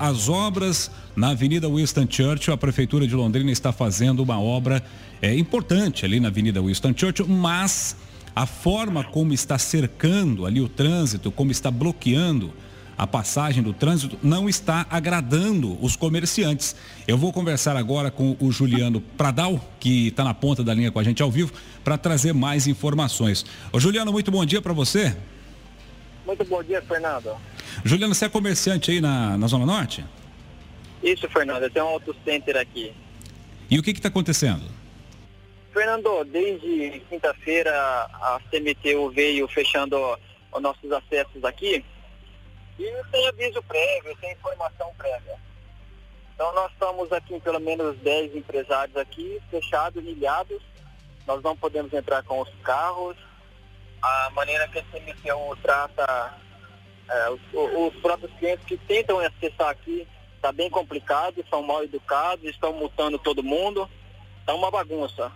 As obras na Avenida Winston Churchill, a Prefeitura de Londrina está fazendo uma obra é, importante ali na Avenida Winston Churchill, mas a forma como está cercando ali o trânsito, como está bloqueando a passagem do trânsito, não está agradando os comerciantes. Eu vou conversar agora com o Juliano Pradal, que está na ponta da linha com a gente ao vivo, para trazer mais informações. Ô Juliano, muito bom dia para você. Muito bom dia, Fernando. Juliano, você é comerciante aí na, na Zona Norte? Isso, Fernando, tem um auto center aqui. E o que está acontecendo? Fernando, desde quinta-feira a CMTU veio fechando os nossos acessos aqui e sem aviso prévio, sem informação prévia. Então nós estamos aqui em pelo menos 10 empresários aqui, fechados, milhados. Nós não podemos entrar com os carros, a maneira que a CMTU trata é, os, os, próprios clientes que tentam acessar aqui está bem complicado, são mal educados, estão multando todo mundo. Está uma bagunça.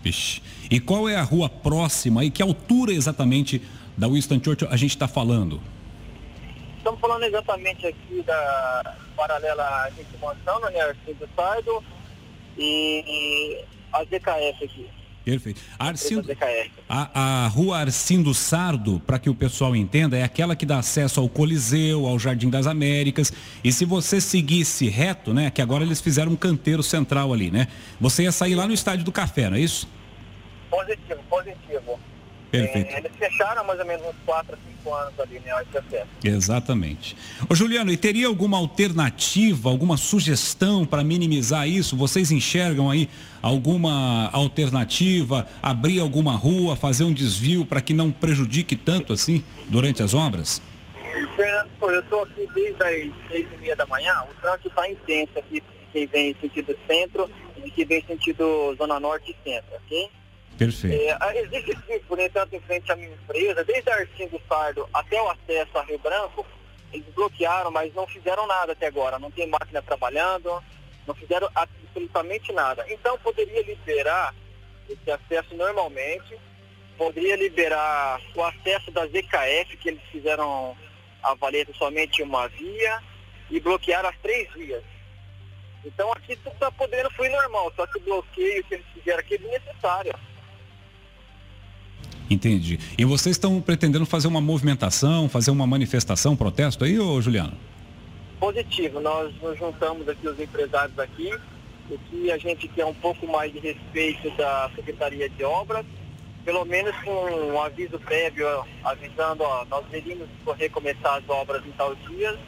Vixe. E qual é a rua próxima e que altura exatamente da Winston Churchill a gente está falando? Estamos falando exatamente aqui da paralela de Mansão, na Arcindo Sardo e a ZKF aqui. Perfeito. Arcindo, a, a rua Arcindo Sardo, para que o pessoal entenda, é aquela que dá acesso ao Coliseu, ao Jardim das Américas. E se você seguisse reto, né? Que agora eles fizeram um canteiro central ali, né? Você ia sair lá no Estádio do Café, não é isso? Positivo, positivo. Perfeito. É, eles fecharam mais ou menos uns 4 a 5 anos ali, né? Exatamente. Ô Juliano, e teria alguma alternativa, alguma sugestão para minimizar isso? Vocês enxergam aí alguma alternativa, abrir alguma rua, fazer um desvio para que não prejudique tanto assim durante as obras? Fernando, eu estou aqui desde as seis e meia da manhã, o trânsito está intenso aqui, quem vem sentido centro e quem vem sentido zona norte e centro, ok? Perfeito. É, existe por entanto, em frente à minha empresa, desde a Arcim do Sardo até o acesso a Rio Branco, eles bloquearam, mas não fizeram nada até agora. Não tem máquina trabalhando, não fizeram absolutamente nada. Então, poderia liberar esse acesso normalmente, poderia liberar o acesso da ZKF, que eles fizeram a valeta somente uma via, e bloquear as três vias. Então, aqui tudo está podendo fluir normal, só que o bloqueio que eles fizeram aqui é desnecessário. Entendi. E vocês estão pretendendo fazer uma movimentação, fazer uma manifestação, protesto aí, ô Juliano? Positivo. Nós nos juntamos aqui, os empresários aqui, o que a gente quer um pouco mais de respeito da Secretaria de Obras, pelo menos com um aviso prévio avisando, ó, nós iríamos recomeçar as obras em tal dia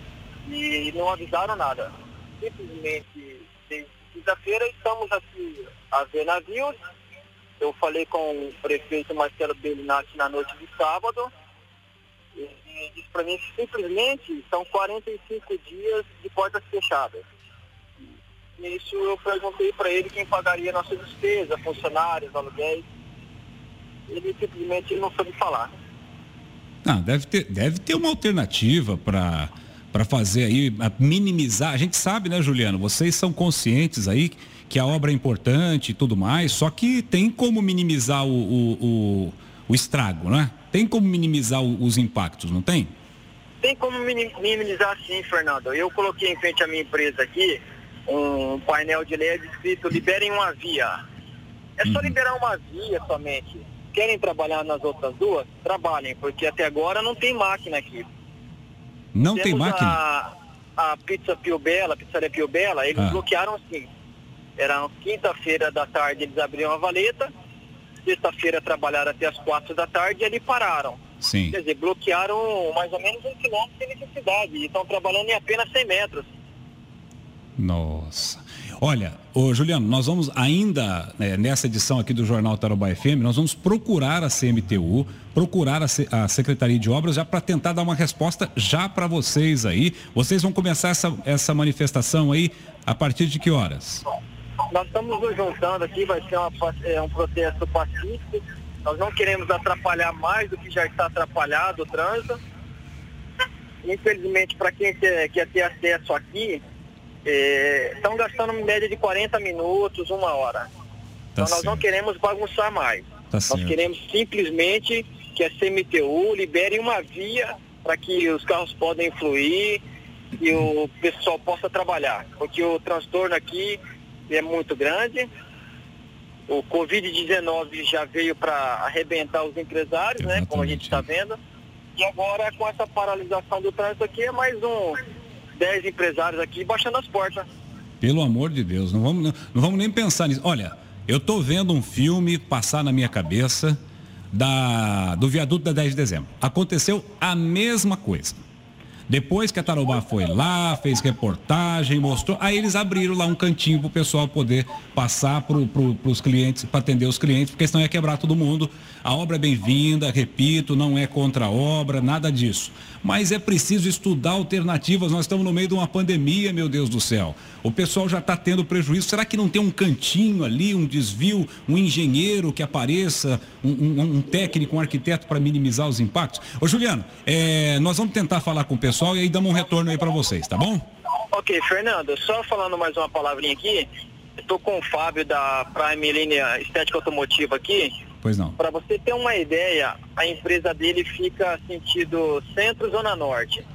e não avisaram nada. Simplesmente, desde quinta-feira, estamos aqui a ver navios eu falei com o prefeito Marcelo Bellinati na noite de sábado. E disse para mim que simplesmente são 45 dias de portas fechadas. E isso eu perguntei para ele quem pagaria nossa despesa, funcionários, aluguéis. Ele simplesmente não soube falar. Ah, deve ter, deve ter uma alternativa para para fazer aí, minimizar. A gente sabe, né, Juliano? Vocês são conscientes aí que a obra é importante e tudo mais, só que tem como minimizar o, o, o, o estrago, né? Tem como minimizar os impactos, não tem? Tem como minimizar sim, Fernando. Eu coloquei em frente à minha empresa aqui um painel de LED escrito liberem uma via. É só uhum. liberar uma via somente. Querem trabalhar nas outras duas? Trabalhem, porque até agora não tem máquina aqui. Não Temos tem máquina? A, a pizza Pio Bela, a pizzaria Pio Bela, eles ah. bloquearam sim. Era quinta-feira da tarde eles abriram a valeta, sexta-feira trabalharam até as quatro da tarde e ali pararam. Sim. Quer dizer, bloquearam mais ou menos um quilômetro de necessidade e estão trabalhando em apenas 100 metros. Nossa. Olha, ô Juliano, nós vamos ainda, né, nessa edição aqui do Jornal Tarobá FM, nós vamos procurar a CMTU, procurar a, C, a Secretaria de Obras já para tentar dar uma resposta já para vocês aí. Vocês vão começar essa, essa manifestação aí a partir de que horas? Nós estamos nos juntando aqui, vai ser uma, é, um protesto pacífico. Nós não queremos atrapalhar mais do que já está atrapalhado o trânsito. Infelizmente, para quem quer, ter acesso aqui, estão gastando em média de 40 minutos, uma hora. Tá então certo. nós não queremos bagunçar mais. Tá nós certo. queremos simplesmente que a CMTU libere uma via para que os carros possam fluir, e o pessoal possa trabalhar, porque o transtorno aqui é muito grande. O Covid-19 já veio para arrebentar os empresários, Exatamente. né? Como a gente está vendo. E agora, com essa paralisação do trânsito aqui, é mais um 10 empresários aqui baixando as portas. Pelo amor de Deus, não vamos, não vamos nem pensar nisso. Olha, eu estou vendo um filme passar na minha cabeça da, do viaduto da 10 de dezembro. Aconteceu a mesma coisa. Depois que a Tarobá foi lá, fez reportagem, mostrou, aí eles abriram lá um cantinho para o pessoal poder passar para pro, os clientes, para atender os clientes, porque senão ia quebrar todo mundo. A obra é bem-vinda, repito, não é contra a obra, nada disso. Mas é preciso estudar alternativas. Nós estamos no meio de uma pandemia, meu Deus do céu. O pessoal já está tendo prejuízo. Será que não tem um cantinho ali, um desvio, um engenheiro que apareça, um, um, um técnico, um arquiteto para minimizar os impactos? Ô Juliano, é, nós vamos tentar falar com o pessoal e aí damos um retorno aí para vocês, tá bom? Ok, Fernando, só falando mais uma palavrinha aqui. Estou com o Fábio da Prime Linha Estética Automotiva aqui. Pois não. Para você ter uma ideia, a empresa dele fica sentido centro-zona norte.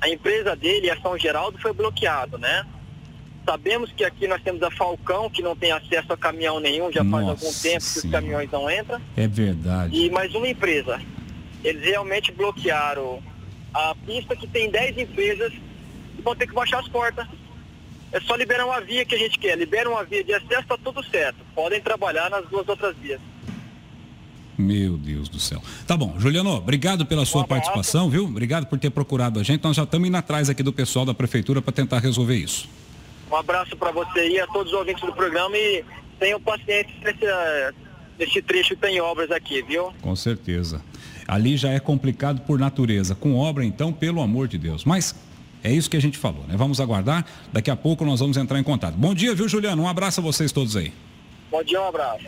A empresa dele, a São Geraldo, foi bloqueado, né? Sabemos que aqui nós temos a Falcão, que não tem acesso a caminhão nenhum, já Nossa faz algum tempo que os caminhões não entram. É verdade. E mais uma empresa. Eles realmente bloquearam a pista que tem 10 empresas vão ter que baixar as portas. É só liberar uma via que a gente quer. Libera uma via de acesso, está tudo certo. Podem trabalhar nas duas outras vias. Meu Deus do céu. Tá bom, Juliano, obrigado pela sua um participação, viu? Obrigado por ter procurado a gente. Nós já estamos indo atrás aqui do pessoal da prefeitura para tentar resolver isso. Um abraço para você e a todos os ouvintes do programa e tenham paciência nesse, nesse trecho que tem obras aqui, viu? Com certeza. Ali já é complicado por natureza. Com obra, então, pelo amor de Deus. Mas é isso que a gente falou, né? Vamos aguardar. Daqui a pouco nós vamos entrar em contato. Bom dia, viu, Juliano? Um abraço a vocês todos aí. Bom dia, um abraço.